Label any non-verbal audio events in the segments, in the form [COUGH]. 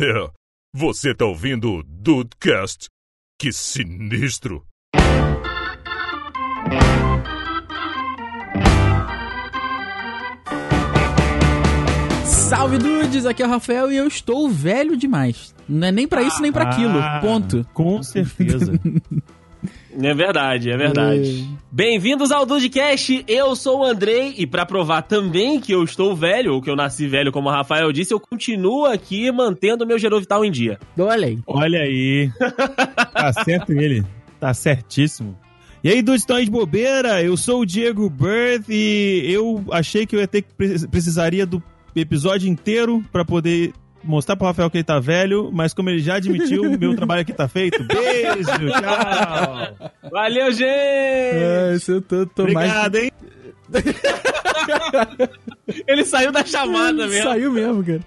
É, você tá ouvindo o Dudecast? Que sinistro! Salve dudes, aqui é o Rafael e eu estou velho demais. Não é nem pra isso nem pra aquilo. Ah, Ponto. Com certeza. [LAUGHS] É verdade, é verdade. Bem-vindos ao Dudecast, eu sou o Andrei e pra provar também que eu estou velho, ou que eu nasci velho, como o Rafael disse, eu continuo aqui mantendo meu Gerovital em dia. Olha aí. Olha [LAUGHS] aí. Tá certo ele. Tá certíssimo. E aí, dudes, estão de bobeira? Eu sou o Diego Birth e eu achei que eu ia ter que pre- precisaria do episódio inteiro pra poder mostrar pro Rafael que ele tá velho, mas como ele já admitiu, meu trabalho aqui tá feito. [LAUGHS] Beijo, tchau. Valeu, gente! É, isso eu tô, tô mais... Obrigado, hein? [LAUGHS] Ele saiu da chamada mesmo. Saiu mesmo, cara.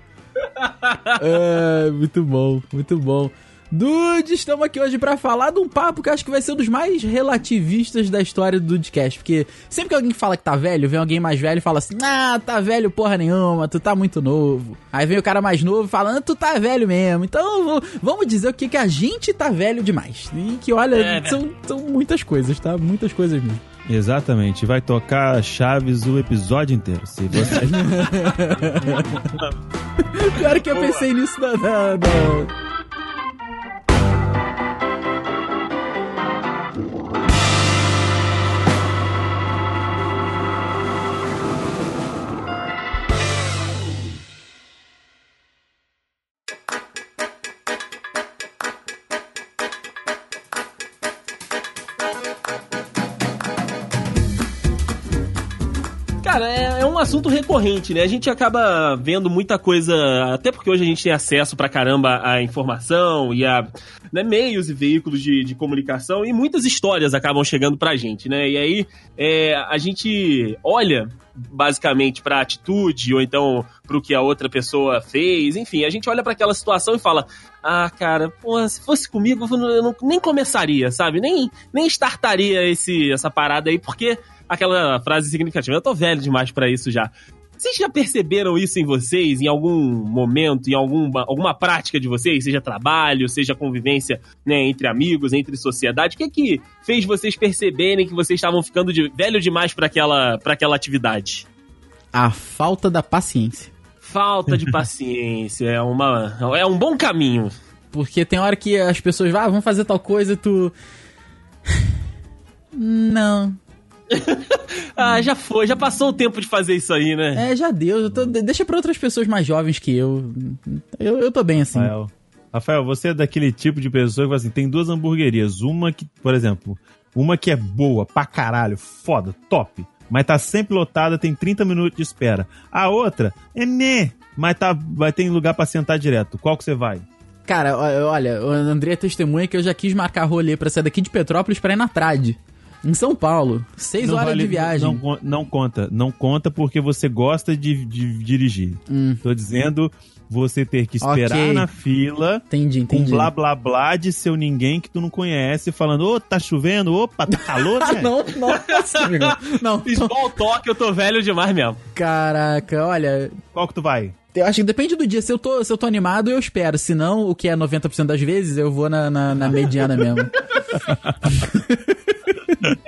É, muito bom, muito bom. Dudes, estamos aqui hoje pra falar de um papo que eu acho que vai ser um dos mais relativistas da história do Dudecast. Porque sempre que alguém fala que tá velho, vem alguém mais velho e fala assim: Ah, tá velho porra nenhuma, tu tá muito novo. Aí vem o cara mais novo falando: Tu tá velho mesmo. Então vamos dizer o que, que a gente tá velho demais. E que olha, É, são, são muitas coisas, tá? Muitas coisas mesmo. Exatamente, vai tocar Chaves o episódio inteiro. Se você... [LAUGHS] Pior que eu pensei nisso da- assunto recorrente, né? A gente acaba vendo muita coisa, até porque hoje a gente tem acesso pra caramba à informação e a né, meios e veículos de, de comunicação e muitas histórias acabam chegando pra gente, né? E aí é, a gente olha basicamente pra atitude ou então pro que a outra pessoa fez, enfim, a gente olha pra aquela situação e fala: "Ah, cara, pô, se fosse comigo eu não, eu não- nem começaria, sabe? Nem nem startaria esse essa parada aí porque aquela frase significativa. Eu tô velho demais pra isso já. Vocês já perceberam isso em vocês, em algum momento, em alguma, alguma prática de vocês, seja trabalho, seja convivência né, entre amigos, entre sociedade? O que é que fez vocês perceberem que vocês estavam ficando de, velho demais pra aquela, pra aquela atividade? A falta da paciência. Falta de [LAUGHS] paciência é, uma, é um bom caminho. Porque tem hora que as pessoas vão, ah, vamos fazer tal coisa e tu. [SIGHS] Não. [LAUGHS] Ah, já foi, já passou o tempo de fazer isso aí, né? É, já deu. eu tô- de- deixa pra outras pessoas mais jovens que eu. Eu, eu tô bem assim. Rafael. Rafael, você é daquele tipo de pessoa que fala assim, tem duas hamburguerias. Uma que, por exemplo, uma que é boa pra caralho, foda, top. Mas tá sempre lotada, tem 30 minutos de espera. A outra é né, mas tá, vai ter lugar pra sentar direto. Qual que você vai? Cara, olha, o André é testemunha que eu já quis marcar rolê pra sair daqui de Petrópolis pra ir na Trade. Em São Paulo. Seis Não horas vale- de viagem. Não, não conta, não conta porque você gosta de, de dirigir. Hum. Tô dizendo você ter que esperar Ok. na fila Entendi, com entendi. blá blá blá de seu ninguém que tu não conhece, falando, ô, tá chovendo, opa, tá calor, Ah, [LAUGHS] né? não, nossa, amigo. Não, [LAUGHS] Small talk, eu tô velho demais mesmo. caraca, olha. Qual que tu vai? Eu acho que depende do dia. Se eu tô, se eu tô animado, eu espero. Se não, o que é 90% das vezes, eu vou na, na, na mediana mesmo.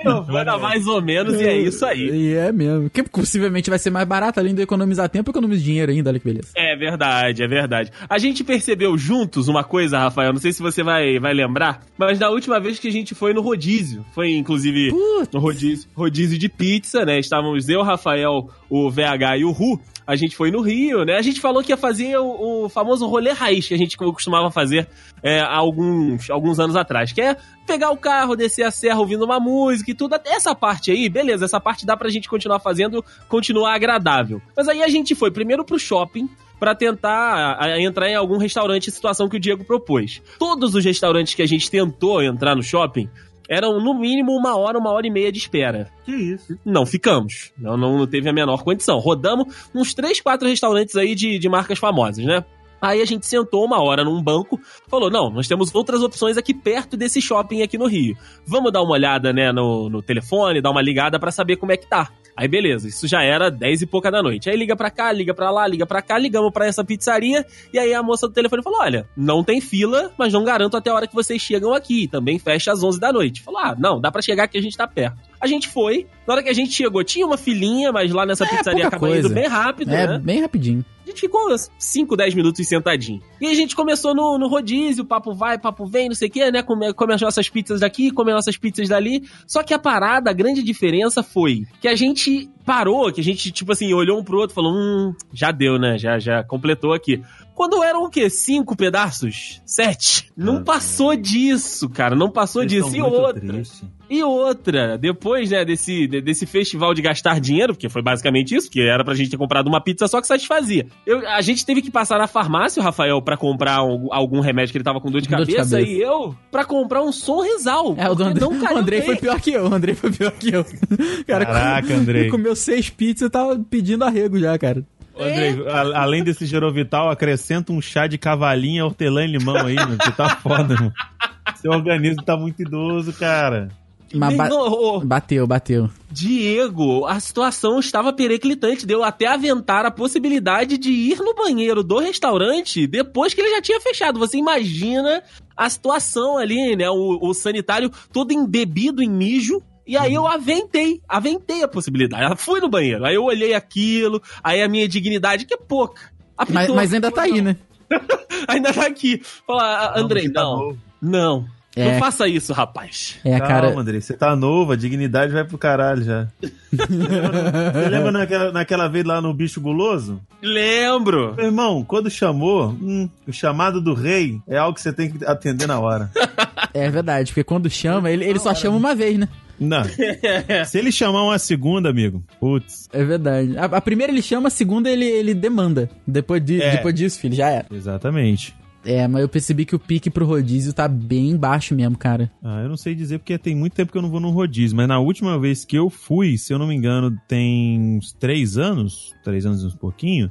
Eu vou dar mais ou menos e é isso aí. E é mesmo. Que possivelmente vai ser mais barato, além de economizar tempo, eu economizo dinheiro ainda, olha que beleza. É verdade, é verdade. A gente percebeu juntos uma coisa, Rafael, não sei se você vai, vai lembrar, mas na última vez que a gente foi no rodízio, foi inclusive Putz. no rodízio, rodízio de pizza, né? Estávamos eu, Rafael, o VH e o Ru. A gente foi no Rio, né? A gente falou que ia fazer o, o famoso rolê raiz que a gente costumava fazer é, alguns, alguns anos atrás, que é pegar o carro, descer a serra ouvindo uma música e tudo. Até Essa parte aí, beleza, essa parte dá pra gente continuar fazendo, continuar agradável. Mas aí a gente foi primeiro pro shopping, pra tentar entrar em algum restaurante, situação que o Diego propôs. Todos os restaurantes que a gente tentou entrar no shopping eram no mínimo uma hora, uma hora e meia de espera. Que isso? Não ficamos. Não, não teve a menor condição. Rodamos uns três, quatro restaurantes aí de, de marcas famosas, né? Aí a gente sentou uma hora num banco, falou: não, nós temos outras opções aqui perto desse shopping aqui no Rio. Vamos dar uma olhada, né, no, no telefone, dar uma ligada pra saber como é que tá. Aí beleza, isso já era 10 e pouca da noite. Aí liga pra cá, liga pra lá, liga pra cá, ligamos pra essa pizzaria. E aí a moça do telefone falou: Olha, não tem fila, mas não garanto até a hora que vocês chegam aqui. Também fecha às 11 da noite. Falou: Ah, não, dá pra chegar que a gente tá perto. A gente foi. Na hora que a gente chegou, tinha uma filinha, mas lá nessa É, pizzaria acaba coisa. indo bem rápido, É, né? bem rapidinho. Ficou 5, 10 minutos sentadinho. E a gente começou no, no rodízio, papo vai, papo vem, não sei o quê, né? Come, come as nossas pizzas daqui, come as nossas pizzas dali. Só que a parada, a grande diferença foi que a gente parou, que a gente, tipo assim, olhou um pro outro e falou: hum, já deu, né? Já, já completou aqui. Quando eram o quê? Cinco pedaços? Sete? Não passou disso, cara. Não passou Eles disso. E outra. tristes. E outra, depois, né, desse, de- desse festival de gastar dinheiro, porque foi basicamente isso, que era pra gente ter comprado uma pizza só que satisfazia. Eu, a gente teve que passar na farmácia, o Rafael, pra comprar algum, algum remédio que ele tava com dor de, dor de cabeça, cabeça. e eu pra comprar um Sonrisal. É, o do André, não [LAUGHS] o Andrei foi pior que eu. O Andrei foi pior que eu. Cara, Caraca, com- Andrei. Ele comeu seis pizzas e tava pedindo arrego já, cara. Andrei, a- além desse Gerovital, acrescenta um chá de cavalinha, hortelã e limão aí, mano. Você tá foda, mano. Seu organismo tá muito idoso, cara. Mas ba- bateu, bateu. Diego, a situação estava periclitante. Deu até aventar a possibilidade de ir no banheiro do restaurante depois que ele já tinha fechado. Você imagina a situação ali, né? O, o sanitário todo embebido em mijo. E aí eu aventei, aventei a possibilidade. Ela fui no banheiro. Aí eu olhei aquilo, aí a minha dignidade, que é pouca. Mas, apitou. mas ainda tá aí, né? [LAUGHS] Ainda tá aqui. Fala, "Ah, Andrei, tá não, novo. não. É. Não faça isso, rapaz. É, Calma, cara. Andrei, você tá novo, a dignidade vai pro caralho já. [LAUGHS] você lembra naquela, naquela vez lá no Bicho Guloso? Lembro. Meu irmão, quando chamou, hum, o chamado do rei é algo que você tem que atender na hora. [LAUGHS] É verdade, porque quando chama, ele, ele só chama uma vez, né? Não. [LAUGHS] Se ele chamar uma segunda, amigo, putz. É verdade. A, a primeira ele chama, a segunda ele, ele demanda. Depois, de, É. depois disso, filho, já era. Exatamente. É, mas eu percebi que o pique pro rodízio tá bem baixo mesmo, cara. Ah, eu não sei dizer porque tem muito tempo que eu não vou num rodízio, mas na última vez que eu fui, se eu não me engano, tem uns três anos, três anos e uns pouquinho,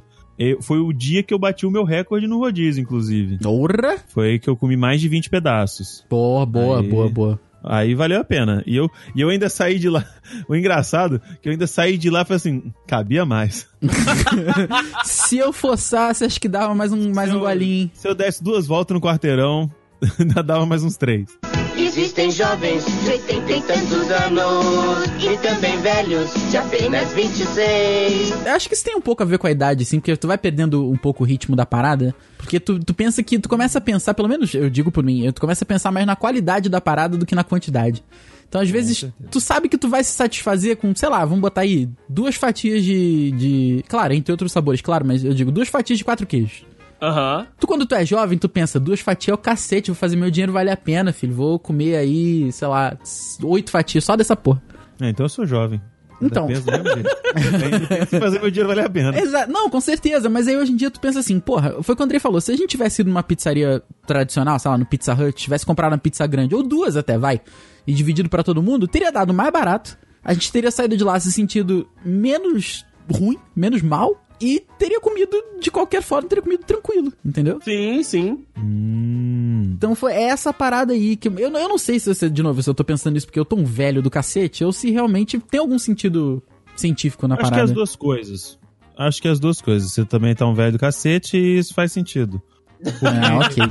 foi o dia que eu bati o meu recorde no rodízio, inclusive. Porra! Foi aí que eu comi mais de 20 pedaços. Boa, boa, Aí. boa, boa. Aí valeu a pena. E eu, e eu ainda saí de lá. [LAUGHS] O engraçado, que eu ainda saí de lá e falei assim, cabia mais. [LAUGHS] Se eu forçasse, acho que dava mais um, mais Se um eu- golinho. Se eu desse duas voltas no quarteirão, [LAUGHS] ainda dava mais uns três. Existem jovens de 80 e tantos anos e também velhos de apenas 26. Eu acho que isso tem um pouco a ver com a idade, assim, porque tu vai perdendo um pouco o ritmo da parada. Porque tu, tu pensa que. Tu começa a pensar, pelo menos eu digo por mim, tu começa a pensar mais na qualidade da parada do que na quantidade. Então, às vezes, tu sabe que tu vai se satisfazer com, sei lá, vamos botar aí, duas fatias de. de claro, entre outros sabores, claro, mas eu digo duas fatias de quatro queijos. Aham. Tu, quando tu é jovem, tu pensa, duas fatias é o cacete, vou fazer meu dinheiro valer a pena, filho. Vou comer aí, sei lá, oito fatias só dessa porra. É, então eu sou jovem. Então. [LAUGHS] Eu penso fazer meu dinheiro valer a pena. Exato. Não, com certeza, mas aí hoje em dia tu pensa assim, porra, foi o que o Andrei falou, se a gente tivesse ido numa pizzaria tradicional, sei lá, no Pizza Hut, tivesse comprado uma pizza grande, ou duas até, vai, e dividido pra todo mundo, teria dado mais barato, a gente teria saído de lá se sentido menos ruim, menos mal, e teria comido de qualquer forma, teria comido tranquilo, entendeu? Sim, sim. Hum. Então foi essa parada aí que. Eu, não- eu não sei se, você- de novo, se eu tô pensando isso porque eu tô um velho do cacete, ou se realmente tem algum sentido científico na Acho que parada. as duas coisas. Acho que as duas coisas. Você também tá um velho do cacete e isso faz sentido. [LAUGHS] Ah, ok.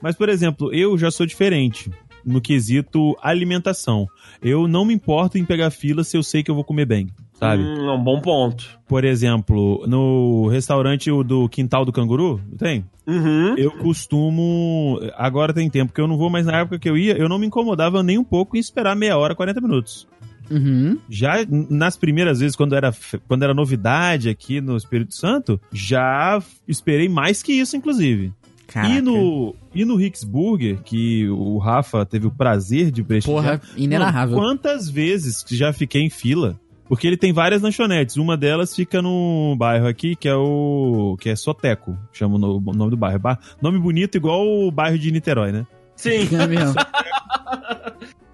Mas, por exemplo, eu já sou diferente no quesito alimentação. Eu não me importo em pegar fila se eu sei que eu vou comer bem, sabe? Hum, é um bom ponto. Por exemplo, no restaurante do Quintal do Canguru, tem? Uhum. Eu costumo. Agora tem tempo que eu não vou, mas na época que eu ia, eu não me incomodava nem um pouco em esperar meia hora, 40 minutos. Uhum. Já nas primeiras vezes, quando era, quando era novidade aqui no Espírito Santo, já esperei mais que isso, inclusive. Caraca. E no, e no Hicks Burger, que o Rafa teve o prazer de prestigiar. Porra, inenarrável. Quantas vezes que já fiquei em fila? Porque ele tem várias lanchonetes. Uma delas fica no bairro aqui, que é o. que é Soteco. Chama o no- o nome do bairro. Ba- Nome bonito, igual o bairro de Niterói, né? Sim. É mesmo. [LAUGHS]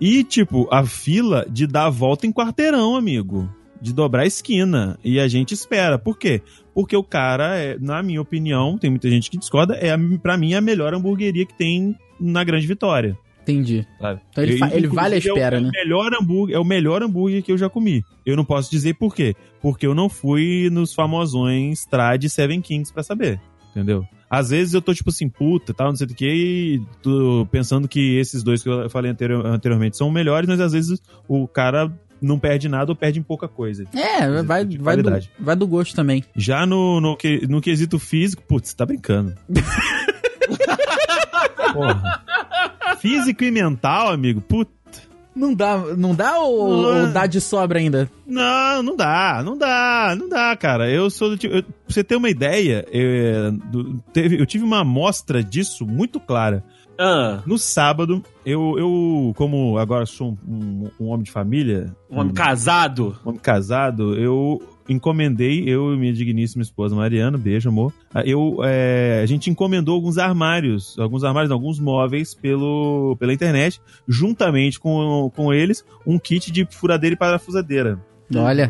E, tipo, a fila de dar a volta em quarteirão, amigo. De dobrar a esquina. E a gente espera. Por quê? Porque o cara, é, na minha opinião, tem muita gente que discorda, é a- pra mim a melhor hamburgueria que tem na Grande Vitória. Entendi. sabe? Então ele, ele vale a espera, é o, né? É o melhor hambúrguer, é o melhor hambúrguer que eu já comi. Eu não posso dizer por quê. Porque eu não fui nos famosões Trad Seven Kings pra saber. Entendeu? Às vezes eu tô tipo assim, puta, tal, não sei o que, e tô pensando que esses dois que eu falei anterior- anteriormente são melhores, mas às vezes o cara não perde nada ou perde em pouca coisa. É, vai, vai, do, vai do gosto também. Já no, no, no quesito físico, putz, tá brincando. [LAUGHS] Porra. Físico e mental, amigo, puta. Não dá, não dá ou, Não. ou dá de sobra ainda? Não, não dá, não dá, não dá, cara. Eu sou do tipo. eu- pra você ter uma ideia, eu, teve- eu tive uma amostra disso muito clara. Ah, No sábado, eu, eu como agora sou um, um homem de família, um homem casado. um homem casado, eu encomendei, eu e minha digníssima esposa Mariana, beijo, amor. Ah, Eu, é, a gente encomendou alguns armários, alguns armários, não, alguns móveis pelo, pela internet, juntamente com, com eles, um kit de furadeira e parafusadeira. Olha,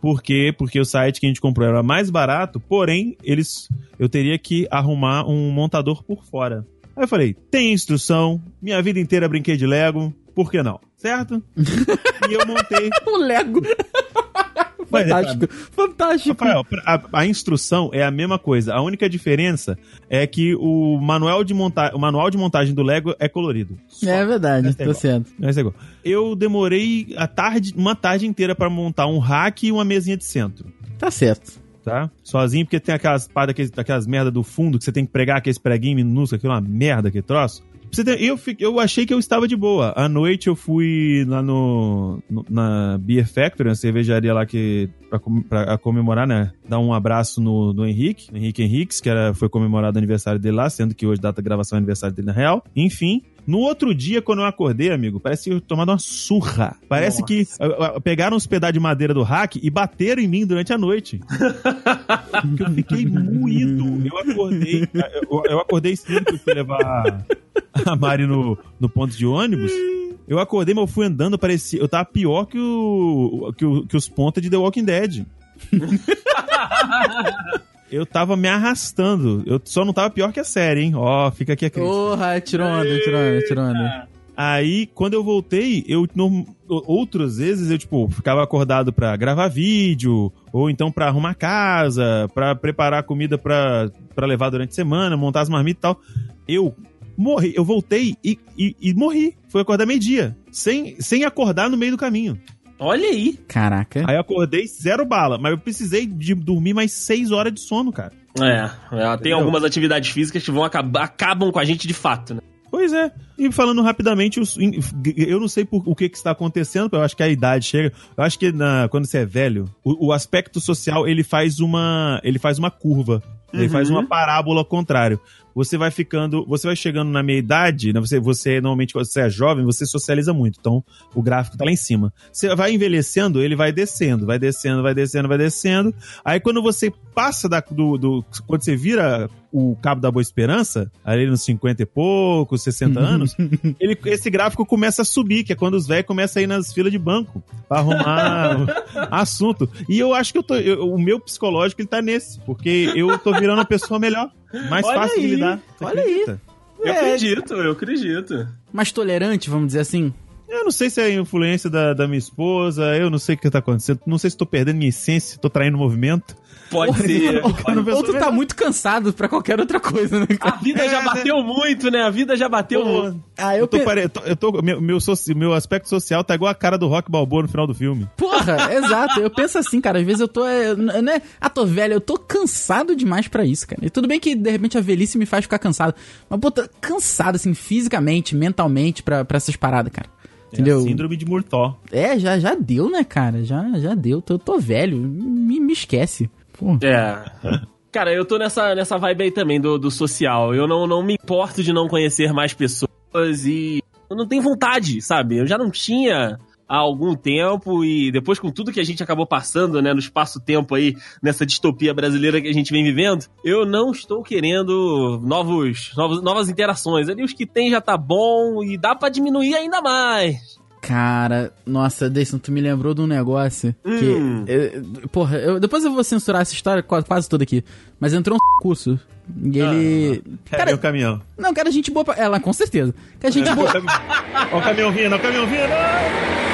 Por quê? Porque o site que a gente comprou era mais barato, porém, eles eu teria que arrumar um montador por fora. Aí eu falei, tem instrução, minha vida inteira brinquei de Lego, por que não? Certo? [LAUGHS] e eu montei. o Lego. [LAUGHS] [LAUGHS] Mas, fantástico, fantástico. Rafael, a, a instrução é a mesma coisa. A única diferença é que o manual de, monta o manual de montagem do Lego é colorido. Só. É verdade, Essa é tá igual. certo. Essa é igual. Eu demorei a tarde, uma tarde inteira pra montar um rack e uma mesinha de centro. Tá certo. tá? Sozinho, porque tem aquelas pá daqueles, daquelas merda do fundo que você tem que pregar aqueles preguinhos minúsculos, aquilo é uma merda, aquele troço. Eu, eu achei que eu estava de boa. À noite eu fui lá no, no- na Beer Factory, uma cervejaria lá que pra, pra- comemorar, né? Dar um abraço no, no Henrique, Henrique Henriques, que era, foi comemorado o aniversário dele lá, sendo que hoje data de gravação é aniversário dele na real. Enfim. No outro dia, quando eu acordei, amigo, parece que eu tomado uma surra. Parece Nossa. que ah, ah, pegaram os pedaços de madeira do hack e bateram em mim durante a noite. [LAUGHS] Porque eu fiquei moído. Eu acordei. Eu, eu acordei cedo que eu fui levar a Mari no, no ponto de ônibus. Eu acordei, mas eu fui andando, parecia. Eu tava pior que, o, que, o- que os pontas de The Walking Dead. [LAUGHS] Eu tava me arrastando. Eu só não tava pior que a série, hein? Ó, fica aqui a crítica. Porra, tirou onda, tirou onda, tirou onda. Aí, quando eu voltei, eu outras vezes eu tipo ficava acordado pra gravar vídeo ou então pra arrumar casa, pra preparar comida pra pra levar durante a semana, montar as marmitas e tal. Eu morri, eu voltei e, e, e morri. Foi acordar meio-dia, sem sem acordar no meio do caminho. Olha aí. Caraca. Aí eu acordei zero bala, mas eu precisei de dormir mais seis horas de sono, cara. É, é, tem Entendeu? algumas atividades físicas que vão acabar, acabam com a gente de fato, né? Pois é. E falando rapidamente, eu não sei por o que, que está acontecendo, eu acho que a idade chega. Eu acho que na- quando você é velho, o, o aspecto social ele faz uma, ele faz uma curva. Ele Uhum. faz uma parábola ao contrário. Você vai ficando, você vai chegando na meia idade, né? Você, você normalmente quando você é jovem, você socializa muito. Então, o gráfico tá lá em cima. Você vai envelhecendo, ele vai descendo, vai descendo, vai descendo, vai descendo. Aí quando você passa da, do, do- quando você vira o cabo da boa esperança, ali nos 50 e poucos, 60 anos, ele, esse gráfico começa a subir, que é quando os velhos começam a ir nas filas de banco pra arrumar [LAUGHS] assunto. E eu acho que eu tô, eu- o meu psicológico ele tá nesse, porque eu tô virando uma pessoa melhor, mais Olha fácil de aí, lidar. Você olha acredita? Eu É. acredito, eu acredito. Mais tolerante, vamos dizer assim. Eu não sei se é a influência da, da minha esposa, eu não sei o que tá acontecendo, não sei se tô perdendo minha essência, tô traindo movimento. Pode ser. Quando a Ou tu tá muito cansado pra qualquer outra coisa, né, A vida É, já né? bateu muito, né? A vida já bateu Pô, muito. Ah, eu tô, pe- pare... eu tô, eu tô- meu, meu, soci- meu aspecto social tá igual a cara do Rock Balboa no final do filme. Porra, [LAUGHS] exato. Eu penso assim, cara. Às vezes eu tô. É, n- não é, ah, tô velho, eu tô cansado demais pra isso, cara. E tudo bem que de repente a velhice me faz ficar cansado. Mas, pô, tô cansado, assim, fisicamente, mentalmente pra, pra essas paradas, cara. É Entendeu? a síndrome de Murtaugh. É, já, já deu, né, cara? Já, já deu. Tô, tô velho. Me, me esquece. Pô. É. [LAUGHS] Cara, eu tô nessa, nessa vibe aí também do, do social. Eu não, não me importo de não conhecer mais pessoas e eu não tenho vontade, sabe? Eu já não tinha há algum tempo e depois com tudo que a gente acabou passando, né, no espaço-tempo aí, nessa distopia brasileira que a gente vem vivendo, eu não estou querendo novos, novos novas interações. Ali os que tem já tá bom e dá pra diminuir ainda mais. Cara, nossa, Deison, tu me lembrou de um negócio que. Hum. eh, porra, eu- depois eu vou censurar essa história quase, quase toda aqui. Mas entrou um [LAUGHS] curso. E ele. Cadê Cara, o caminhão? não, cara, gente boa pra. Ela, com certeza. Cara, gente [LAUGHS] boa. Ó o caminhão vindo, ó o caminhão vindo!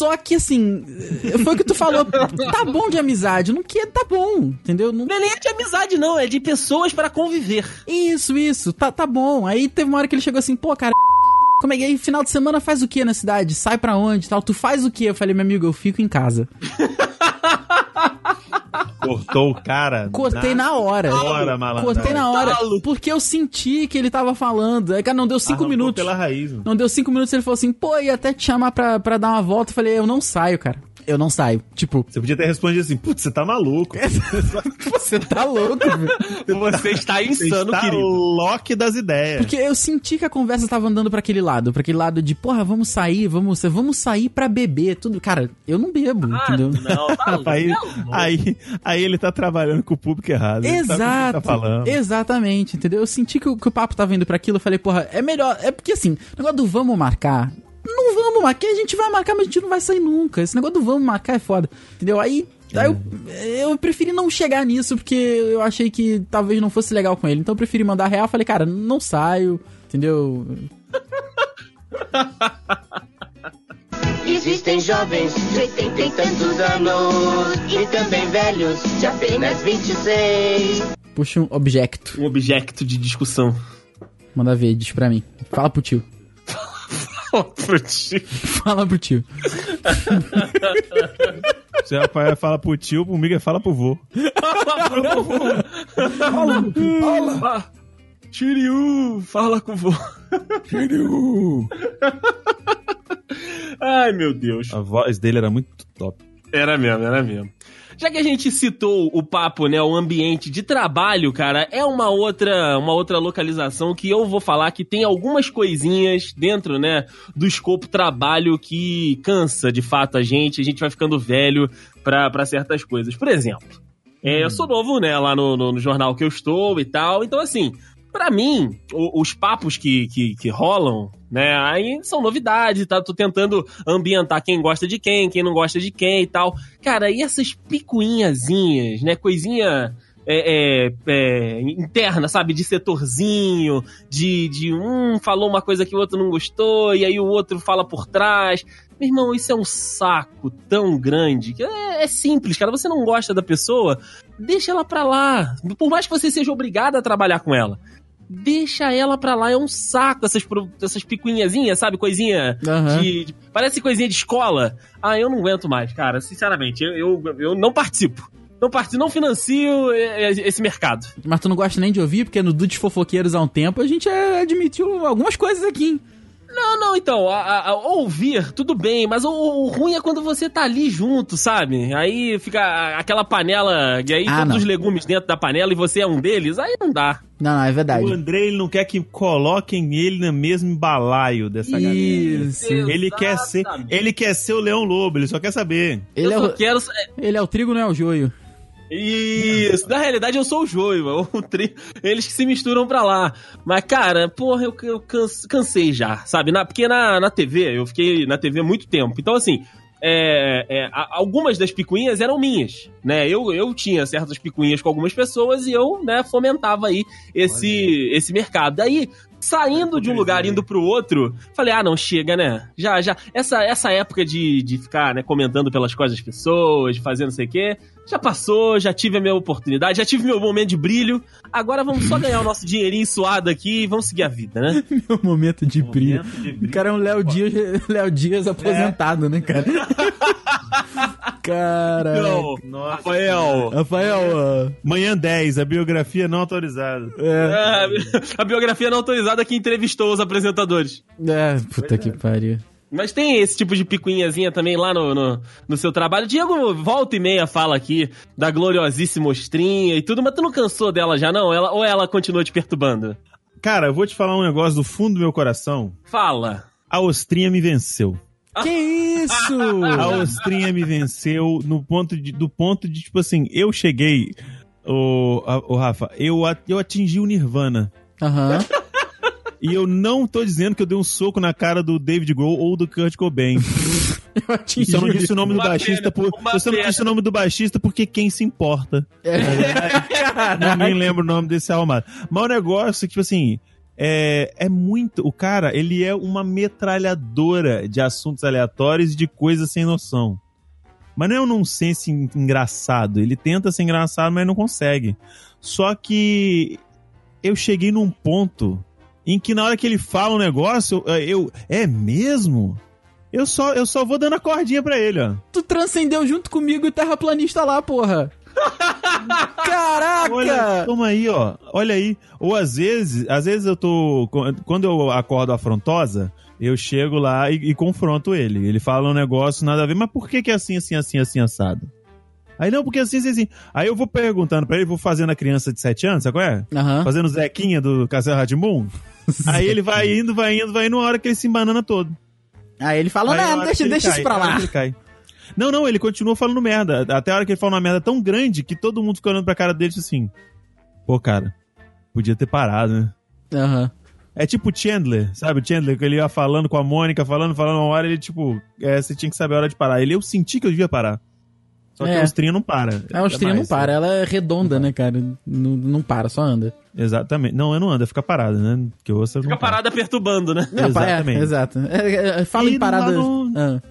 Só que assim, foi o que tu falou. Tá bom de amizade, não que tá bom, entendeu? Não... Não é nem de amizade, não, é de pessoas para conviver. Isso, isso, tá, tá bom. Aí teve uma hora que ele chegou assim, pô, cara, como é que aí final de semana faz o que na cidade? Sai pra onde e tal? Tu faz o que? Eu falei, meu amigo, eu fico em casa. Cortou o cara. Cortei na hora. hora, malandro. Cortei na hora. Porque eu senti que ele tava falando. Aí, cara, não deu cinco Arrancou minutos. pela raiz. mano. Não deu cinco minutos, ele falou assim, pô, ia até te chamar pra, pra dar uma volta. Eu falei, eu não saio, cara. Eu não saio. Tipo, Você podia ter respondido assim, putz, você tá maluco. [LAUGHS] você tá louco, velho. Você está Você insano, está querido. Loki das ideias. Porque eu senti que a conversa tava andando pra aquele lado, pra aquele lado de, porra, vamos sair, vamos, vamos sair pra beber, tudo. Cara, eu não bebo, Ah, entendeu? não, tá [LAUGHS] louco. Aí, Tá aí, aí ele tá trabalhando com o público errado. Ele Exato, tá falando. exatamente, entendeu? Eu senti que o, que o papo tava indo pra aquilo, eu falei, porra, é melhor, é porque assim, o negócio do vamos marcar, não vamos marcar, a gente vai marcar, mas a gente não vai sair nunca, esse negócio do vamos marcar é foda, entendeu? Aí, aí eu, eu preferi não chegar nisso, porque eu achei que talvez não fosse legal com ele, então eu preferi mandar real, falei, cara, não saio, entendeu? [LAUGHS] Existem jovens de oitenta e tantos anos e também velhos de apenas 26. Puxa um objecto, Um objeto de discussão. manda ver, diz pra mim, fala pro tio, [LAUGHS] fala pro tio. Se o Rafael fala pro tio, pro Miguel fala pro vô. Fala! Shiryu, fala com o vô. Ai, meu Deus. A voz dele era muito top. Era mesmo, era mesmo. Já que a gente citou o papo, né, o ambiente de trabalho, cara, é uma outra, uma outra localização que eu vou falar que tem algumas coisinhas dentro, né, do escopo trabalho que cansa de fato a gente, a gente vai ficando velho pra, pra certas coisas. Por exemplo, é, eu sou novo, né, lá no, no, no jornal que eu estou e tal, então assim, Pra mim, o- os papos que, que, que rolam, né, aí são novidades, tá? Tô tentando ambientar quem gosta de quem, quem não gosta de quem e tal. Cara, e essas picuinhazinhas, né, coisinha é, é, é, interna, sabe? De setorzinho, de, de um falou uma coisa que o outro não gostou, e aí o outro fala por trás. Meu irmão, isso é um saco tão grande que é, é simples, cara. Você não gosta da pessoa, deixa ela pra lá. Por mais que você seja obrigado a trabalhar com ela. Deixa ela pra lá, é um saco essas, essas picuinhazinhas, sabe? Coisinha Aham. de, de- Parece coisinha de escola. Ah, eu não aguento mais, cara. Sinceramente, eu, eu, eu não participo. Não participo, não financio é, é, esse mercado. Mas tu não gosta nem de ouvir, porque no Dudes Fofoqueiros há um tempo a gente é, admitiu algumas coisas aqui, hein? Não, não, então, a- a- a ouvir, tudo bem, mas o, o ruim é quando você tá ali junto, sabe? Aí fica aquela panela, e aí Ah, todos não. os legumes dentro da panela e você é um deles, aí não dá. Não, não, é verdade. O Andrei ele não quer que coloquem ele no mesmo balaio dessa galera. Isso. Ele quer ser, ele quer ser o Leão Lobo, ele só quer saber. Ele é, eu só o, quero. ele é o trigo, não é o joio. Isso, na realidade eu sou o joio, mano. o tri... eles que se misturam pra lá. Mas, cara, porra, eu, eu canse- cansei já, sabe? Na, porque na, na TV, eu fiquei na TV há muito tempo. Então, assim, é, é, algumas das picuinhas eram minhas, né? Eu, eu tinha certas picuinhas com algumas pessoas e eu, né, fomentava aí esse, esse mercado. Daí, saindo de um lugar, indo pro outro, falei, ah, não, chega, né? Já, já. Essa, essa época de, de ficar, né, comentando pelas coisas das pessoas, fazendo não sei o quê, já passou, já tive a minha oportunidade, já tive meu momento de brilho. Agora vamos só ganhar o nosso dinheirinho suado aqui e vamos seguir a vida, né? [LAUGHS] Meu momento de brilho. Momento de O brilho. cara é um Léo Dias, [LAUGHS] Léo Dias aposentado, né, cara? [LAUGHS] Cara. Nossa. Rafael! Rafael, Manhã 10, a biografia não autorizada. é, Ah, a biografia não autorizada que entrevistou os apresentadores. é, puta que pariu. Mas tem esse tipo de picuinhazinha também lá no, no, no seu trabalho. Diego volta e meia fala aqui da gloriosíssima ostrinha e tudo, mas tu não cansou dela já, não? Ela, ou ela continua te perturbando? Cara, eu vou te falar um negócio do fundo do meu coração. Fala. A ostrinha me venceu. [LAUGHS] Que isso? A ostrinha me venceu no ponto de, do ponto de, tipo assim, eu cheguei o, o Rafa, eu, eu atingi o Nirvana. Aham. E eu não tô dizendo que eu dei um soco na cara do David Grohl ou do Kurt Cobain. [LAUGHS] Eu atingi. Eu não disse o nome do baixista, pena, por, eu não disse o nome do baixista porque quem se importa. Caraca. Ninguém lembra o nome desse arrumado. Mas o negócio é que, tipo assim, é, é muito. O cara, ele é uma metralhadora de assuntos aleatórios e de coisas sem noção. Mas não é um nonsense en- engraçado. Ele tenta ser engraçado, mas não consegue. Só que eu cheguei num ponto em que na hora que ele fala um negócio, eu. eu- é mesmo? Eu só, eu só vou dando a cordinha pra ele, ó. Tu transcendeu junto comigo o terraplanista lá, porra. [LAUGHS] Caraca! Olha, toma aí, ó. Olha aí. Ou às vezes, às vezes eu tô. Quando eu acordo afrontosa, eu chego lá e, e confronto ele. Ele fala um negócio nada a ver, mas por que, que é assim, assim, assim, assim, assado? Aí não, porque assim, assim, assim. Aí eu vou perguntando pra ele, vou fazendo a criança de 7 anos, sabe qual é? Aham. Fazendo o Zequinha do Castelo Radimon. [LAUGHS] Aí ele vai indo, vai indo, vai indo, uma hora que ele se embanana todo. Aí ele falou, Aí a não, deixa, deixa isso pra lá. ele cai. Não, não, ele continua falando merda. Até a hora que ele fala uma merda tão grande que todo mundo fica olhando pra cara dele e assim: Pô, cara, podia ter parado, né? Aham. É tipo o Chandler, sabe? O Chandler, que ele ia falando com a Mônica, falando, falando, uma hora ele, tipo, é, você tinha que saber a hora de parar. Ele, eu senti que eu devia parar. Só que É. a Austrinha não para. A Austria não mais, para, ela é redonda, né, cara? Não, não para, só anda. Exatamente. Não, eu não ando, fica parada, né? Porque você Fica parada perturbando, né? Não, pa- Exatamente. É, exato. É, é, fala E em parada. no- Ah.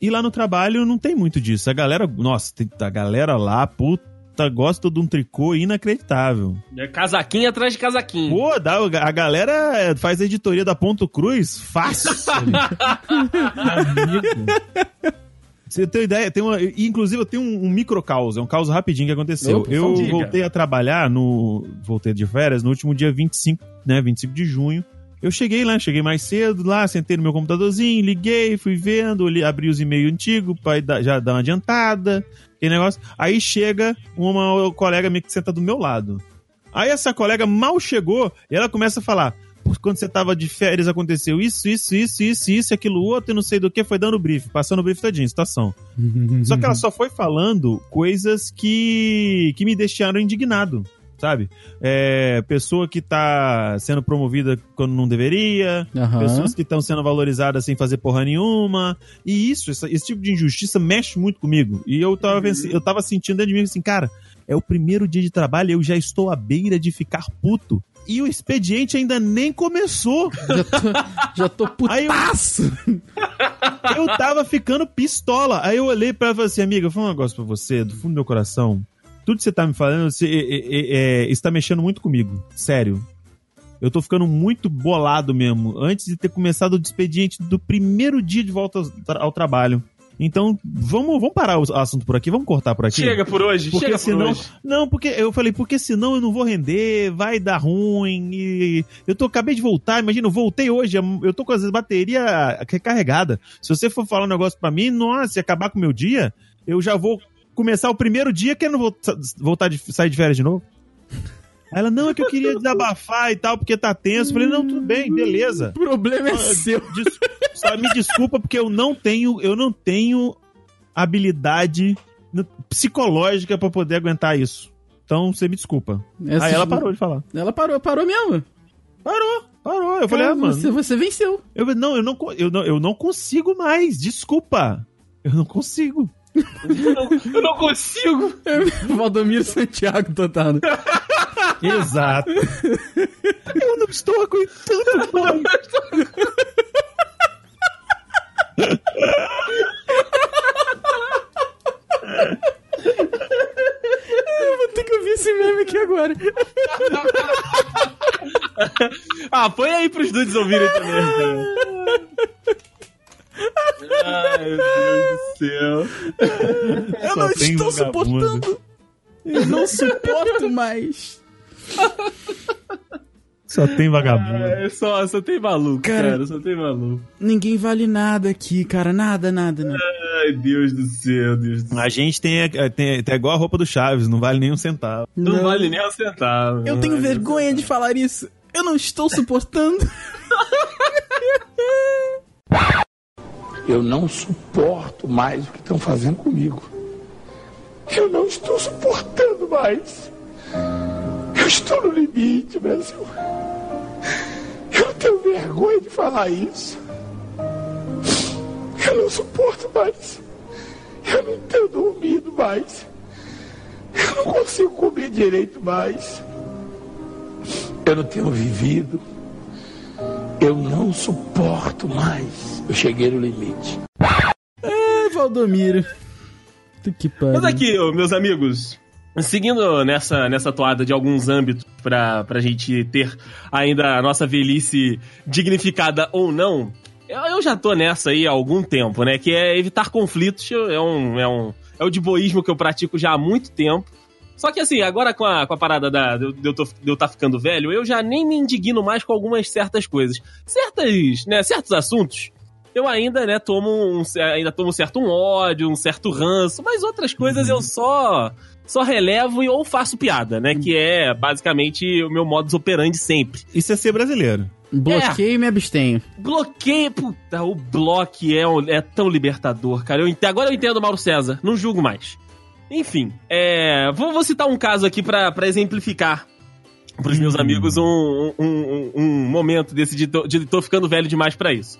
E lá no trabalho não tem muito disso. A galera, nossa, tem, a galera lá, puta, gosta de um tricô inacreditável. É casaquinho atrás de casaquinho. Pô, dá, a galera faz a editoria da Ponto Cruz fácil. Amigo. [LAUGHS] Você tem ideia? Tem uma, inclusive, eu tenho um, um micro caos, é um caos rapidinho que aconteceu. Opa, eu diga. voltei a trabalhar no. Voltei de férias no último dia 25, né? 25 de junho. Eu cheguei lá, cheguei mais cedo lá, sentei no meu computadorzinho, liguei, fui vendo, olhei, abri os e-mails antigos pra dar- já dar uma adiantada, aquele negócio. Aí chega uma colega minha que senta do meu lado. Aí essa colega mal chegou e ela começa a falar: "Pô, quando você tava de férias aconteceu isso, isso, isso, isso, isso, aquilo outro, e não sei do que, foi dando brief, passando o brief todinho, situação. [LAUGHS] Só que ela só foi falando coisas que, que me deixaram indignado, sabe? É, pessoa que tá sendo promovida quando não deveria, Aham. pessoas que estão sendo valorizadas sem fazer porra nenhuma. E isso, essa- esse tipo de injustiça mexe muito comigo. E eu tava, venci- eu tava sentindo dentro de mim assim, cara, é o primeiro dia de trabalho, eu já estou à beira de ficar puto. E o expediente ainda nem começou. Já tô, já tô [LAUGHS] Aí eu- putaço. Eu tava ficando pistola. Aí eu olhei pra ela e falei assim, amiga, eu vou falar um negócio pra você, do fundo do meu coração. Tudo que você tá me falando, você, é, é, é, está mexendo muito comigo. Sério. Eu tô ficando muito bolado mesmo. Antes de ter começado o expediente do primeiro dia de volta ao, ao trabalho. Então, vamos, vamos parar o assunto por aqui, vamos cortar por aqui. Chega por hoje, Porque chega senão. por hoje. Não, porque eu falei, porque senão eu não vou render, vai dar ruim. E eu tô, acabei de voltar, imagina, eu voltei hoje, eu tô com as bateria recarregada. Se você for falar um negócio pra mim, nossa, se acabar com o meu dia, eu já vou começar o primeiro dia querendo voltar, voltar de sair de férias de novo. Aí ela, não, é que eu queria desabafar e tal, porque tá tenso. Eu falei, não, tudo bem, beleza. [LAUGHS] O problema é seu. Des- só me desculpa porque eu não tenho, eu não tenho habilidade psicológica pra poder aguentar isso. Então você me desculpa. Essas- Aí ela parou de falar. Ela parou, parou mesmo. Parou, parou. Eu falei, Cara, ah, mano. Você, você venceu. Eu, não, eu não, eu não, eu não consigo mais. Desculpa. Eu não consigo. Eu não, eu não consigo. [LAUGHS] Valdomiro Santiago Totano. Exato. eu não estou aguentando mais. Eu vou ter que ouvir esse meme aqui agora. Ah, põe aí pros dudes ouvirem também, cara. Ai, meu Deus do céu. Eu Só não tem estou vagabundo. suportando. Eu não suporto mais. Só tem vagabundo. É, só, só tem maluco, Cara- cara. Só tem maluco. Ninguém vale nada aqui, cara. Nada, nada, nada. Ai, Deus do céu, Deus do céu. A gente tem, é, tem, tem igual a roupa do Chaves, não vale nem um centavo. Não, vale nem um centavo. Eu tenho Ai, vergonha de falar isso. Eu não estou suportando. [LAUGHS] Eu não suporto mais o que estão fazendo comigo. Eu não estou suportando mais. Eu estou no limite, Brasil. Eu tenho vergonha de falar isso. Eu não suporto mais. Eu não tenho dormido mais. Eu não consigo comer direito mais. Eu não tenho vivido. Eu não suporto mais. Eu cheguei no limite. É, Valdomiro. Tu que pariu. Mas aqui, meus amigos, seguindo nessa, nessa toada de alguns âmbitos pra, pra gente ter ainda a nossa velhice dignificada ou não, eu, eu já tô nessa aí há algum tempo, né? Que é evitar conflitos, é um, é um, é o diboísmo que eu pratico já há muito tempo. Só que assim, agora com a, com a parada da, de, eu tô- de eu estar ficando velho, eu já nem me indigno mais com algumas certas coisas. Certas, né, certos assuntos, eu ainda, né, tomo um, ainda tomo um certo um ódio, um certo ranço, mas outras coisas eu só só relevo e ou faço piada, né, que é basicamente o meu modus operandi sempre. Isso é ser brasileiro. Bloqueio e me abstenho. Bloqueio, puta, o bloque é, é tão libertador, cara. Eu agora eu entendo o Mauro César, não julgo mais. Enfim, é, vou, vou citar um caso aqui pra pra exemplificar pros meus amigos um, um, um- um momento desse de, tô- de tô ficando velho demais pra isso.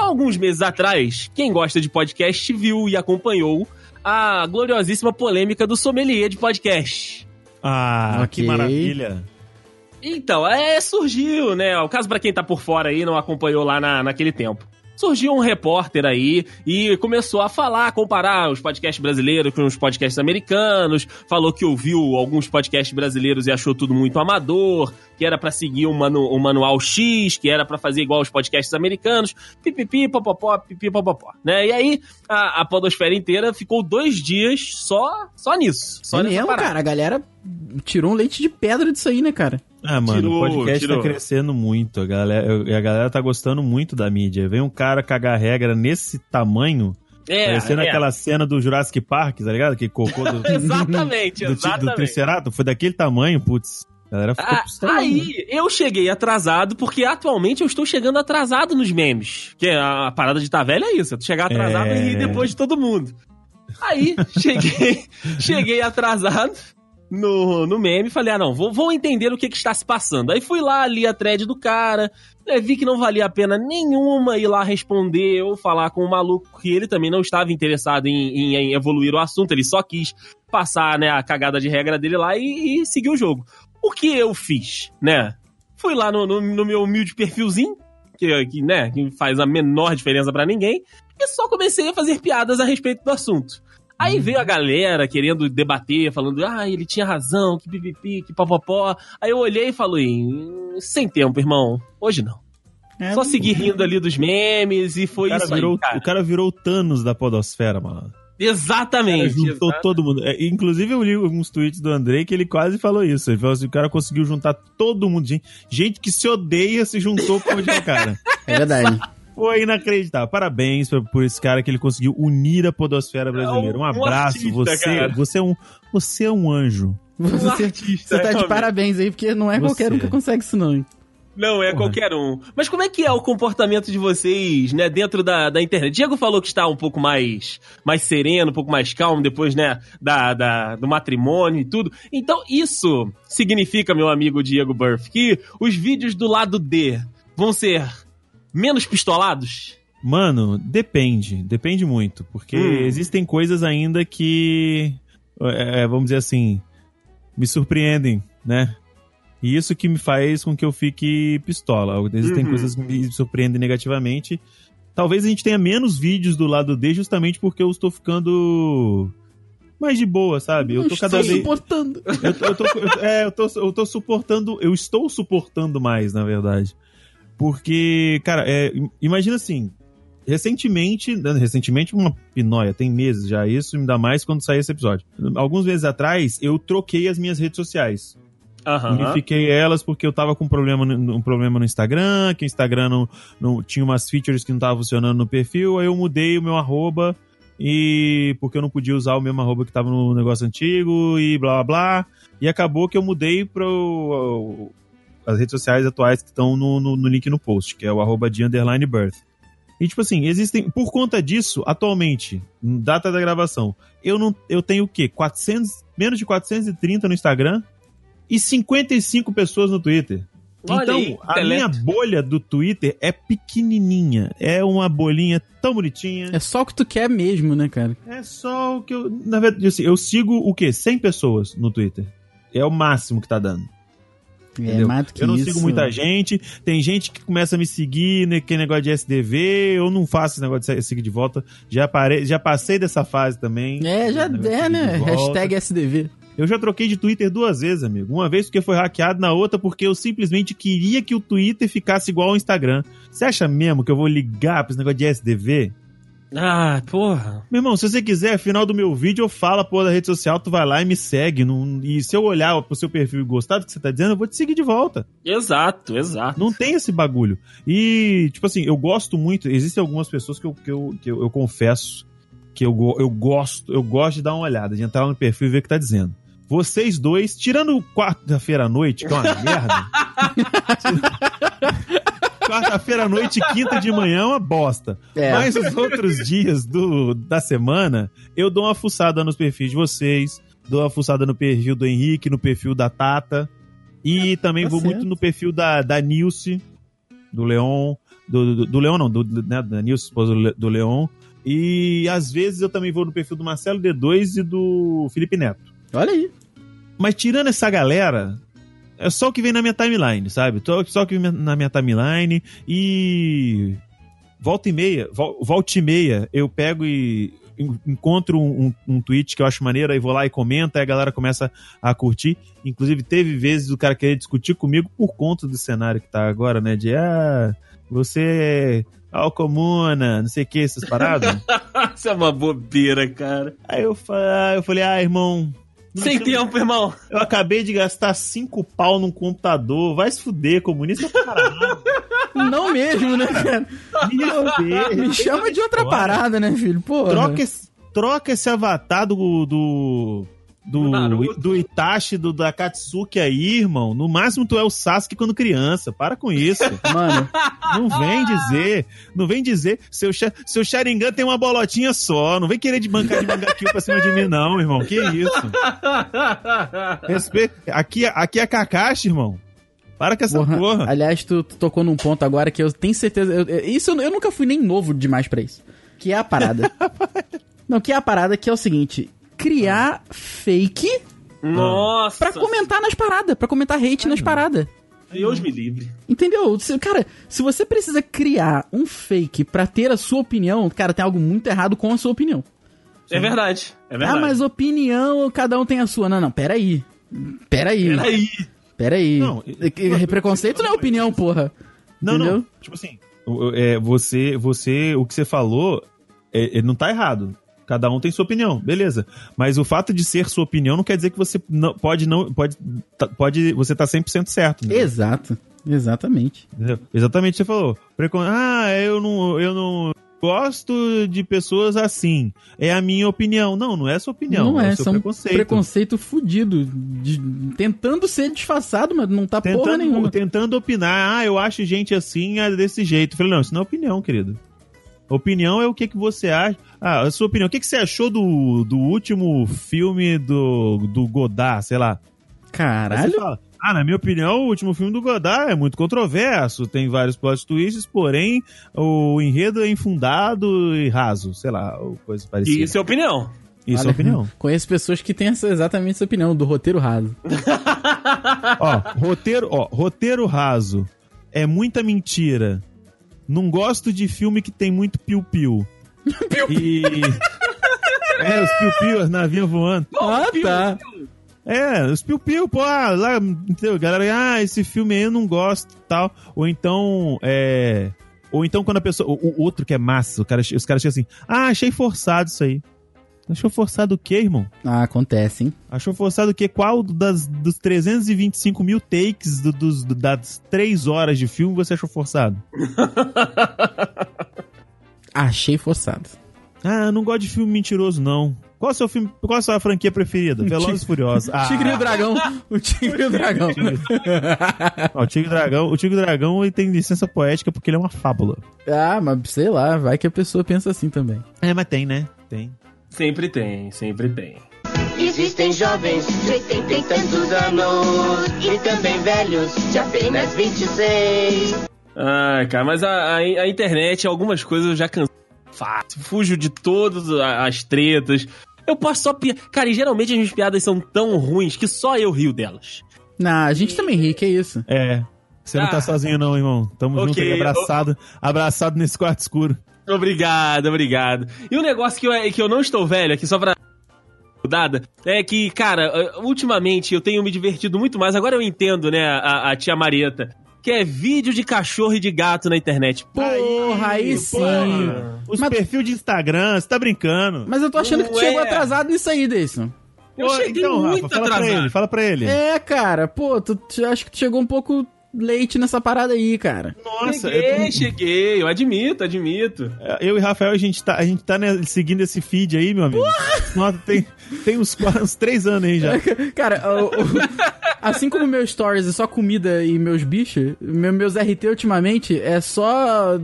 Alguns meses atrás, quem gosta de podcast viu e acompanhou a gloriosíssima polêmica do sommelier de podcast. Ah, Ok. que maravilha. Então, é, surgiu, né? O caso pra quem tá por fora aí, não acompanhou lá na, naquele tempo. Surgiu um repórter aí e começou a falar, comparar os podcasts brasileiros com os podcasts americanos. Falou que ouviu alguns podcasts brasileiros e achou tudo muito amador, que era pra seguir o, manu, manual X, que era pra fazer igual os podcasts americanos. Pipipi, popopó, pipi, popopó. Né? E aí, a, a podosfera inteira ficou dois dias só, só nisso. Só é mesmo, parada. cara. A galera tirou um leite de pedra disso aí, né, cara? Ah, mano, Tirou, o podcast tirou. tá crescendo muito. A galera, a galera tá gostando muito da mídia. Vem um cara cagar regra nesse tamanho, É, parecendo é. aquela cena do Jurassic Park, tá ligado? Que cocô do, [LAUGHS] do, Exatamente, do, exatamente. Triceratops. Foi daquele tamanho, putz. A galera ficou Ah, pistola. aí, eu cheguei atrasado, porque atualmente eu estou chegando atrasado nos memes. Que a, parada de estar velho é isso, é tu chegar atrasado É. e rir depois de todo mundo. Aí, cheguei, [LAUGHS] cheguei atrasado no, no meme e falei, ah não, vou, vou entender o que, que está se passando. Aí fui lá, li a thread do cara, né, vi que não valia a pena nenhuma ir lá responder ou falar com o maluco, que ele também não estava interessado em, em- em evoluir o assunto, ele só quis passar né, a cagada de regra dele lá e, e seguir o jogo. O que eu fiz, né? Fui lá no, no- no meu humilde perfilzinho, que, que, né, que faz a menor diferença pra ninguém, e só comecei a fazer piadas a respeito do assunto. Aí veio a galera querendo debater, falando, ah, ele tinha razão, que pipipi, que popopó. Aí eu olhei e falei, "Hum, sem tempo, irmão, hoje não. É, Só segui rindo ali dos memes e O foi cara, isso virou, aí, cara. o cara virou o Thanos da podosfera, mano. O cara Exatamente. juntou exa- todo mundo. É, inclusive, eu li alguns tweets do Andrei que ele quase falou isso. Ele falou assim: o cara conseguiu juntar todo mundo. Gente, gente que se odeia se juntou por onde é cara. É verdade. Foi inacreditável. Parabéns por, por esse cara que ele conseguiu unir a podosfera brasileira. Um um abraço. artista, você, cara. você, é um, você é um anjo. [LAUGHS] Você, Um artista, você tá de parabéns aí, porque não é qualquer um Você. que consegue isso, não. hein? Não, é Porra. qualquer um. Mas como é que é o comportamento de vocês, né, dentro da, da internet? Diego falou que está um pouco mais, mais sereno, um pouco mais calmo depois, né, da, da- do matrimônio e tudo. Então, isso significa, meu amigo Diego Burff, que os vídeos do lado D vão ser menos pistolados? Mano, depende. Depende muito. Porque Hum. existem coisas ainda que, é, vamos dizer assim, me surpreendem, né? E isso que me faz com que eu fique pistola. Existem Uhum. coisas que me surpreendem negativamente. Talvez a gente tenha menos vídeos do lado D justamente porque eu estou ficando mais de boa, sabe? Eu tô estou cada vez. suportando. Eu, tô- eu tô, eu- é, eu tô, eu tô suportando, eu estou suportando mais, na verdade. Porque, cara, é, im- imagina assim, recentemente, né, recentemente uma pinóia, tem meses já isso, ainda mais quando sair esse episódio. Alguns meses atrás, eu troquei as minhas redes sociais. Aham. Unifiquei elas porque eu tava com um problema no, um problema no Instagram, que o Instagram não, não tinha umas features que não tava funcionando no perfil, aí eu mudei o meu arroba e porque eu não podia usar o mesmo arroba que tava no negócio antigo e blá blá blá. E acabou que eu mudei para as redes sociais atuais que estão no, no, no link no post, que é o arroba de underline birth. E tipo assim, existem, por conta disso, atualmente, data da gravação, eu não eu tenho o quê? 400, menos de 430 no Instagram e 55 pessoas no Twitter. Olha então, aí, a minha bolha do Twitter é pequenininha. É uma bolinha tão bonitinha. É só o que tu quer mesmo, né, cara? É só o que eu. Na verdade, assim, eu sigo o quê? 100 pessoas no Twitter. É o máximo que tá dando. É entendeu? mais do que eu não isso. sigo muita gente. Tem gente que começa a me seguir, né, que negócio de SDV. Eu não faço esse negócio de seguir de volta. Já, parei, já passei dessa fase também. É, já é, né? Hashtag SDV. Eu já troquei de Twitter duas vezes, amigo. Uma vez porque foi hackeado, na outra porque eu simplesmente queria que o Twitter ficasse igual ao Instagram. Você acha mesmo que eu vou ligar pra esse negócio de SDV? Ah, porra. Meu irmão, se você quiser, final do meu vídeo, eu falo porra da rede social, tu vai lá e me segue. Não- e se eu olhar pro seu perfil e gostar do que você tá dizendo, eu vou te seguir de volta. Exato, exato. Não tem esse bagulho. E, tipo assim, eu gosto muito. Existem algumas pessoas que eu, que eu, que eu, eu confesso que eu, eu gosto, eu gosto de dar uma olhada, de entrar no perfil e ver o que tá dizendo. Vocês dois, tirando quarta-feira à noite, que é uma [LAUGHS] merda. Quarta-feira à noite e quinta de manhã é uma bosta. É. Mas os outros dias do, da semana, eu dou uma fuçada nos perfis de vocês, dou uma fuçada no perfil do Henrique, no perfil da Tata. E também tá vou certo. muito no perfil da, da Nilce, do Leon. Do, do, do Leon, não, do, né, da Nilce, esposa do, Le- do Leon. E às vezes eu também vou no perfil do Marcelo D2 e do Felipe Neto. Olha aí. Mas tirando essa galera, é só o que vem na minha timeline, sabe? Só o que vem na minha timeline e. Volta e meia, vol- volta e meia, eu pego e en- encontro um, um, um tweet que eu acho maneiro, aí vou lá e comenta, aí a galera começa a curtir. Inclusive, teve vezes o cara querer discutir comigo por conta do cenário que tá agora, né? De ah, você é alcomuna, não sei o que, essas paradas. [LAUGHS] Isso é uma bobeira, cara. aí eu, eu falei, ah, irmão. Não Sem tempo, irmão. eu acabei de gastar cinco pau num computador. Vai se fuder, comunista pra caralho. Não mesmo, né, cara? Me. Me chama de outra parada, né, filho? Porra. Troca esse, troca esse avatar do. do. Do Do, Naruto. do Itachi, do, da Katsuki aí, irmão. No máximo tu é o Sasuke quando criança. Para com isso. [LAUGHS] Mano, Não vem dizer. Não vem dizer. Seu, seu Sharingan tem uma bolotinha só. Não vem querer de bancar de manga kill pra cima de mim, não, irmão. Que isso? [LAUGHS] Respeito. Aqui, aqui é Kakashi, irmão. Para com essa porra. porra. Aliás, tu, tu tocou num ponto agora que eu tenho certeza. eu- eu- isso eu, eu nunca fui nem novo demais pra isso. Que é a parada. [LAUGHS] Não, que é a parada que é o seguinte: criar fake Nossa. pra comentar nas paradas, pra comentar hate nas paradas. Deus me livre. Entendeu? Cara, se você precisa criar um fake pra ter a sua opinião, cara, tem algo muito errado com a sua opinião. É verdade. É verdade. Ah, mas opinião, cada um tem a sua. Não, não, peraí. Peraí. Peraí. Peraí. Não, É- Preconceito não é opinião, porra. Não, Entendeu? não. Tipo assim, é, você, você, o que você falou, é, é, não tá errado. Cada um tem sua opinião, beleza. Mas o fato de ser sua opinião não quer dizer que você não, pode não pode tá- pode você tá 100% certo. entendeu? Exato. Exatamente. Entendeu? Exatamente você falou. Precon... Ah, eu não eu não gosto de pessoas assim. É a minha opinião. Não, não é a sua opinião, não é, é, são preconceito. preconceito fudido. de- tentando ser disfarçado, mas não tá porra Tentando, nenhuma. tentando opinar, ah, eu acho gente assim, é desse jeito. Eu falei, não, isso não é opinião, querido. Opinião é o que, que você acha. Ah, a sua opinião. O que, que você achou do, do último filme do, do Godard, sei lá? Caralho. Você fala, ah, na minha opinião, o último filme do Godard é muito controverso, tem vários plot twists, porém o enredo é infundado e raso, sei lá, coisa parecida. Isso é opinião. Isso é Olha, opinião. [LAUGHS] Conheço pessoas que têm essa, exatamente essa opinião, do roteiro raso. ó, roteiro, ó, roteiro raso. É muita mentira. Não gosto de filme que tem muito piu-piu. [LAUGHS] e. É, os piu-piu, as navinhas voando. ah, tá. É, os piu-piu, pô, ah, lá, entendeu? Galera, ah, esse filme aí eu não gosto e tal. Ou então, é. Ou então quando a pessoa. O, o outro que é massa, o cara, os caras chegam assim, ah, achei forçado isso aí. Achou forçado o quê, irmão? Ah, acontece, hein? Achou forçado o quê? Qual das, dos 325 mil takes do- dos, das 3 horas de filme você achou forçado? [LAUGHS] Achei forçado. Ah, eu não gosto de filme mentiroso, não. Qual é o seu filme, qual é a sua franquia preferida? Velozes e Furiosos. Ah, Tigre e o Dragão. O Tigre e o Dragão. ó, o Tigre e Dragão, o Tigre e Dragão ele tem licença poética porque ele é uma fábula. ah, mas sei lá, vai que a pessoa pensa assim também. É, mas tem, né? Tem. Sempre tem, sempre tem. Existem jovens de 80 e tantos anos e também velhos de apenas 26. Ai, cara, mas a, a, a internet, algumas coisas eu já cansei fácil. Fujo de todas as tretas. Eu posso só pi... Cara, e geralmente as minhas piadas são tão ruins que só eu rio delas. Não, a gente também ri, que é isso. É. Você não Ah. tá sozinho, não, irmão. Tamo junto Ok, aí, abraçado, abraçado nesse quarto escuro. Obrigado, obrigado. E um negócio que eu, que eu não estou velho aqui, só pra dada, é que, cara, ultimamente eu tenho me divertido muito mais. Agora eu entendo, né, a, a tia Marieta, que é vídeo de cachorro e de gato na internet. Porra, aí sim. Os Mas- perfil de Instagram, você tá brincando. Mas eu tô achando que tu Não chegou é. atrasado nisso aí, Deison. Eu cheguei então, muito Rafa, fala pra atrasado. ele, fala pra ele. É, cara, pô, tu, tu- acho que tu chegou um pouco leite nessa parada aí, cara. Nossa, cheguei, eu, cheguei, eu admito, admito. eu e Rafael, a gente tá, a gente tá né, seguindo esse feed aí, meu amigo. Nossa, tem, tem uns, quase, uns três anos aí já. [LAUGHS] Cara, o- o- assim como meus stories é só comida e meus bichos, meu- meus RT ultimamente é só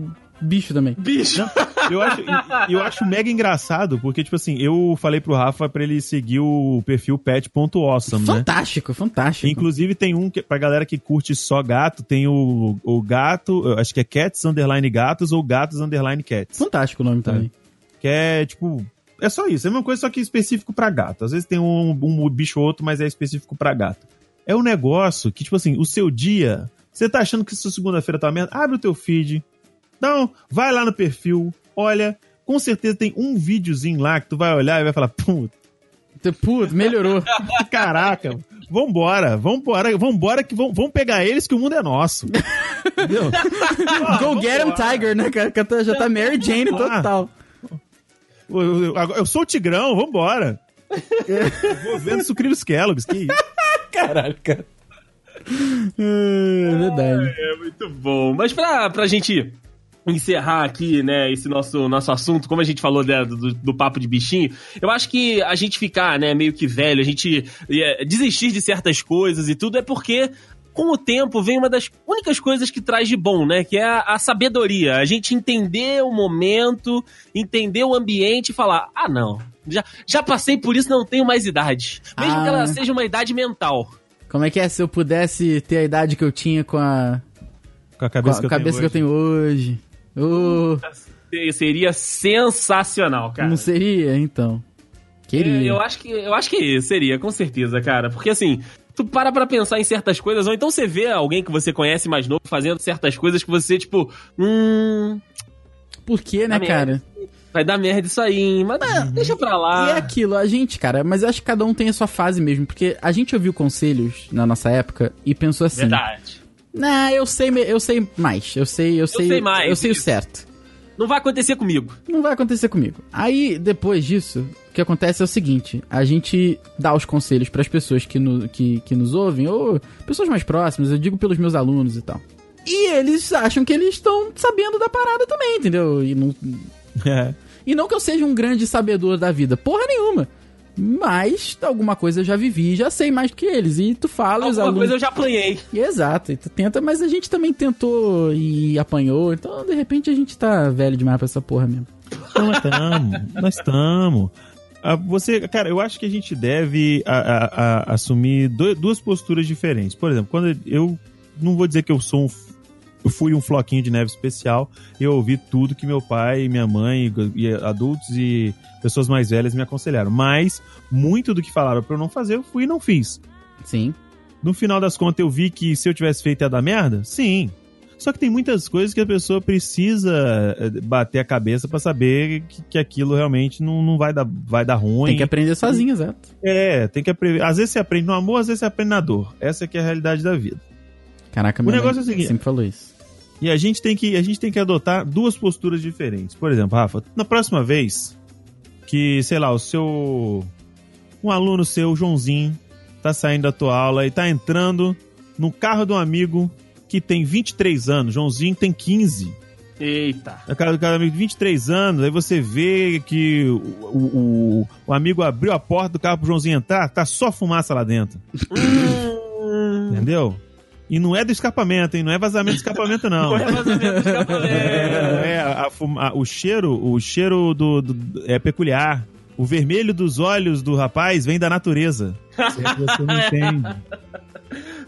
bicho também. Bicho. Eu acho, eu acho mega engraçado, porque, tipo assim, eu falei pro Rafa pra ele seguir o perfil pet.awesome, né? Fantástico, fantástico. Inclusive tem um que, pra galera que curte só gato, tem o, o gato, acho que é cats underline gatos ou gatos underline cats. Fantástico o nome também. Que é, tipo, é só isso. É uma coisa só que específico pra gato. Às vezes tem um, um bicho ou outro, mas é específico pra gato. É um negócio que, tipo assim, o seu dia, você tá achando que sua segunda-feira tá merda, abre o teu feed, então, vai lá no perfil, olha, com certeza tem um videozinho lá que tu vai olhar e vai falar, puta, Puto, melhorou. [LAUGHS] caraca, vambora, vambora, vambora que vamos, vamos pegar eles que o mundo é nosso. Entendeu? [LAUGHS] Go get him, Tiger, né, Já tá Mary Jane total. Eu, eu- eu- sou o Tigrão, vambora. Vou vendo sucrilhos Kellogg's, que isso. [LAUGHS] Caralho, cara. É verdade. É muito bom. Mas pra, pra gente encerrar aqui, né, esse nosso, nosso assunto, como a gente falou né, do, do papo de bichinho, eu acho que a gente ficar, né, meio que velho, a gente é, desistir de certas coisas e tudo é porque com o tempo vem uma das únicas coisas que traz de bom, né? Que é a, a sabedoria. A gente entender o momento, entender o ambiente e falar: ah, não, já, já passei por isso, não tenho mais idade. Mesmo Ah. que ela seja uma idade mental. Como é que é se eu pudesse ter a idade que eu tinha com a, Com a com cabeça, a que, eu cabeça que eu tenho hoje? Ô, Seria sensacional, cara. não seria, então. Queria. É, eu acho que eu acho que seria, com certeza, cara. Porque assim, tu para pra pensar em certas coisas, ou então você vê alguém que você conhece mais novo fazendo certas coisas que você, tipo, hum, Por quê, né, cara? vai dar merda isso aí, hein? mas deixa pra lá. E é aquilo, a gente, cara, mas eu acho que cada um tem a sua fase mesmo, porque a gente ouviu conselhos na nossa época e pensou assim: Verdade. Nah, eu sei, eu sei mais, eu sei, eu sei, sei mais, eu sei o certo. Não vai acontecer comigo. Não vai acontecer comigo. Aí, depois disso, o que acontece é o seguinte: a gente dá os conselhos pras pessoas que, no, que, que nos ouvem, ou pessoas mais próximas, eu digo pelos meus alunos e tal. E eles acham que eles estão sabendo da parada também, entendeu? E não, [LAUGHS] É. E não que eu seja um grande sabedor da vida, porra nenhuma. Mas alguma coisa eu já vivi, já sei mais do que eles. E tu fala, os Alguma alunos. coisa eu já apanhei. Exato, e tu tenta, mas a gente também tentou e apanhou, então de repente a gente tá velho demais pra essa porra mesmo. Não, nós estamos. Nós estamos. Ah, Você, cara, eu acho que a gente deve a- a- a- assumir do- duas posturas diferentes. Por exemplo, quando eu não vou dizer que eu sou um, eu fui um floquinho de neve especial, eu ouvi tudo que meu pai, minha mãe, e adultos e pessoas mais velhas me aconselharam. Mas muito do que falaram pra eu não fazer, eu fui e não fiz. Sim. No final das contas, eu vi que se eu tivesse feito ia dar merda? Sim. Só que tem muitas coisas que a pessoa precisa eh, bater a cabeça pra saber que, que aquilo realmente não, não vai, dar, vai dar ruim. Tem que aprender sozinho, exato. É, tem que aprender. Às vezes você aprende no amor, às vezes você aprende na dor. Essa que é a realidade da vida. Caraca, O minha negócio é o seguinte. sempre falou isso. E a gente tem que, a gente tem que adotar duas posturas diferentes. Por exemplo, Rafa, na próxima vez que, sei lá, o seu. Um aluno seu, o Joãozinho, tá saindo da tua aula e tá entrando no carro de um amigo que tem 23 anos. Joãozinho tem 15. Eita. É cara do cara amigo de 23 anos, aí você vê que o, o, o- o amigo abriu a porta do carro pro Joãozinho entrar, tá só fumaça lá dentro. [LAUGHS] Entendeu? E não é do escapamento, hein? Não é vazamento do escapamento, não. [LAUGHS] Não é vazamento de escapamento. É, é, a a- o cheiro, o cheiro do, do- é peculiar. O vermelho dos olhos do rapaz vem da natureza. Você não entende.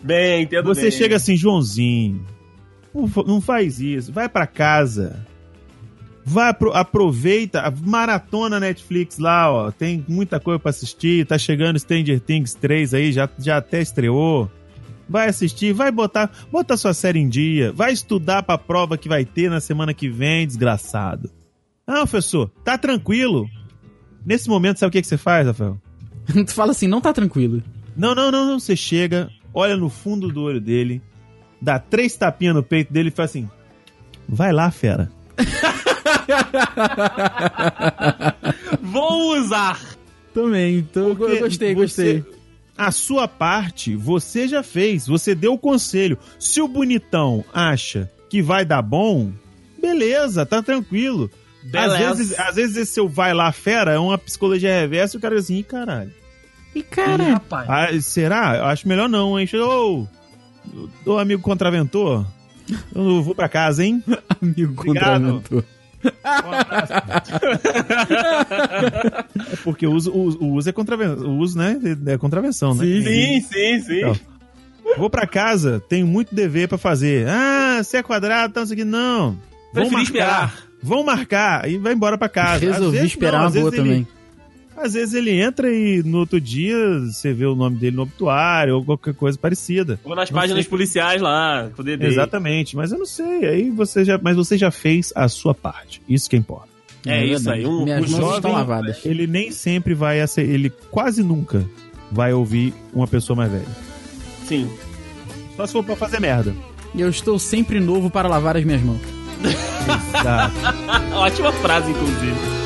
Bem, entendo Você bem. chega assim, Joãozinho, não fa- não faz isso, vai pra casa. Vai, apro- aproveita, a maratona Netflix lá, ó. Tem muita coisa pra assistir. Tá chegando Stranger Things 3 aí, já, já até estreou. Vai assistir, vai botar, bota sua série em dia, vai estudar pra prova que vai ter na semana que vem, desgraçado. Ah, professor, tá tranquilo. Nesse momento, sabe o que, que você faz, Rafael? [LAUGHS] tu fala assim, não tá tranquilo. Não, não, não, não. Você chega, olha no fundo do olho dele, dá três tapinhas no peito dele e fala assim: Vai lá, fera. [LAUGHS] Vou usar. Também, então, eu gostei, você- gostei. A sua parte você já fez, você deu o conselho. Se o bonitão acha que vai dar bom, beleza, tá tranquilo. Às Beleza. vezes, às vezes esse seu vai lá, fera, é uma psicologia reversa e o cara diz assim, "Ih, caralho. E Ih, cara, rapaz. Ah, será? Eu acho melhor não, hein? Ô, ô amigo contraventor, eu não vou pra casa, hein? [LAUGHS] amigo Obrigado. contraventor. Um abraço. é porque o uso, o, o uso é contravenção. O uso, né? É contravenção, né? Sim, Sim, sim, sim. Então, Vou pra casa, tenho muito dever pra fazer. Ah, você é quadrado, tá, não sei o que. Não. Vão marcar. esperar. Vão marcar e vai embora pra casa. Às Resolvi vezes esperar não, uma boa ele- também. Às vezes ele entra e no outro dia você vê o nome dele no obituário ou qualquer coisa parecida. Vou nas Não páginas sei. policiais lá, com o DD. Exatamente, mas eu não sei. Aí você já, mas você já fez a sua parte. Isso que importa. É isso aí, um- Minhas o mãos jovem- estão lavadas. Ele nem sempre vai ele quase nunca vai ouvir uma pessoa mais velha. Sim. Só se for pra fazer merda. Eu estou sempre novo para lavar as minhas mãos. [LAUGHS] Exato. [LAUGHS] Ótima frase, inclusive.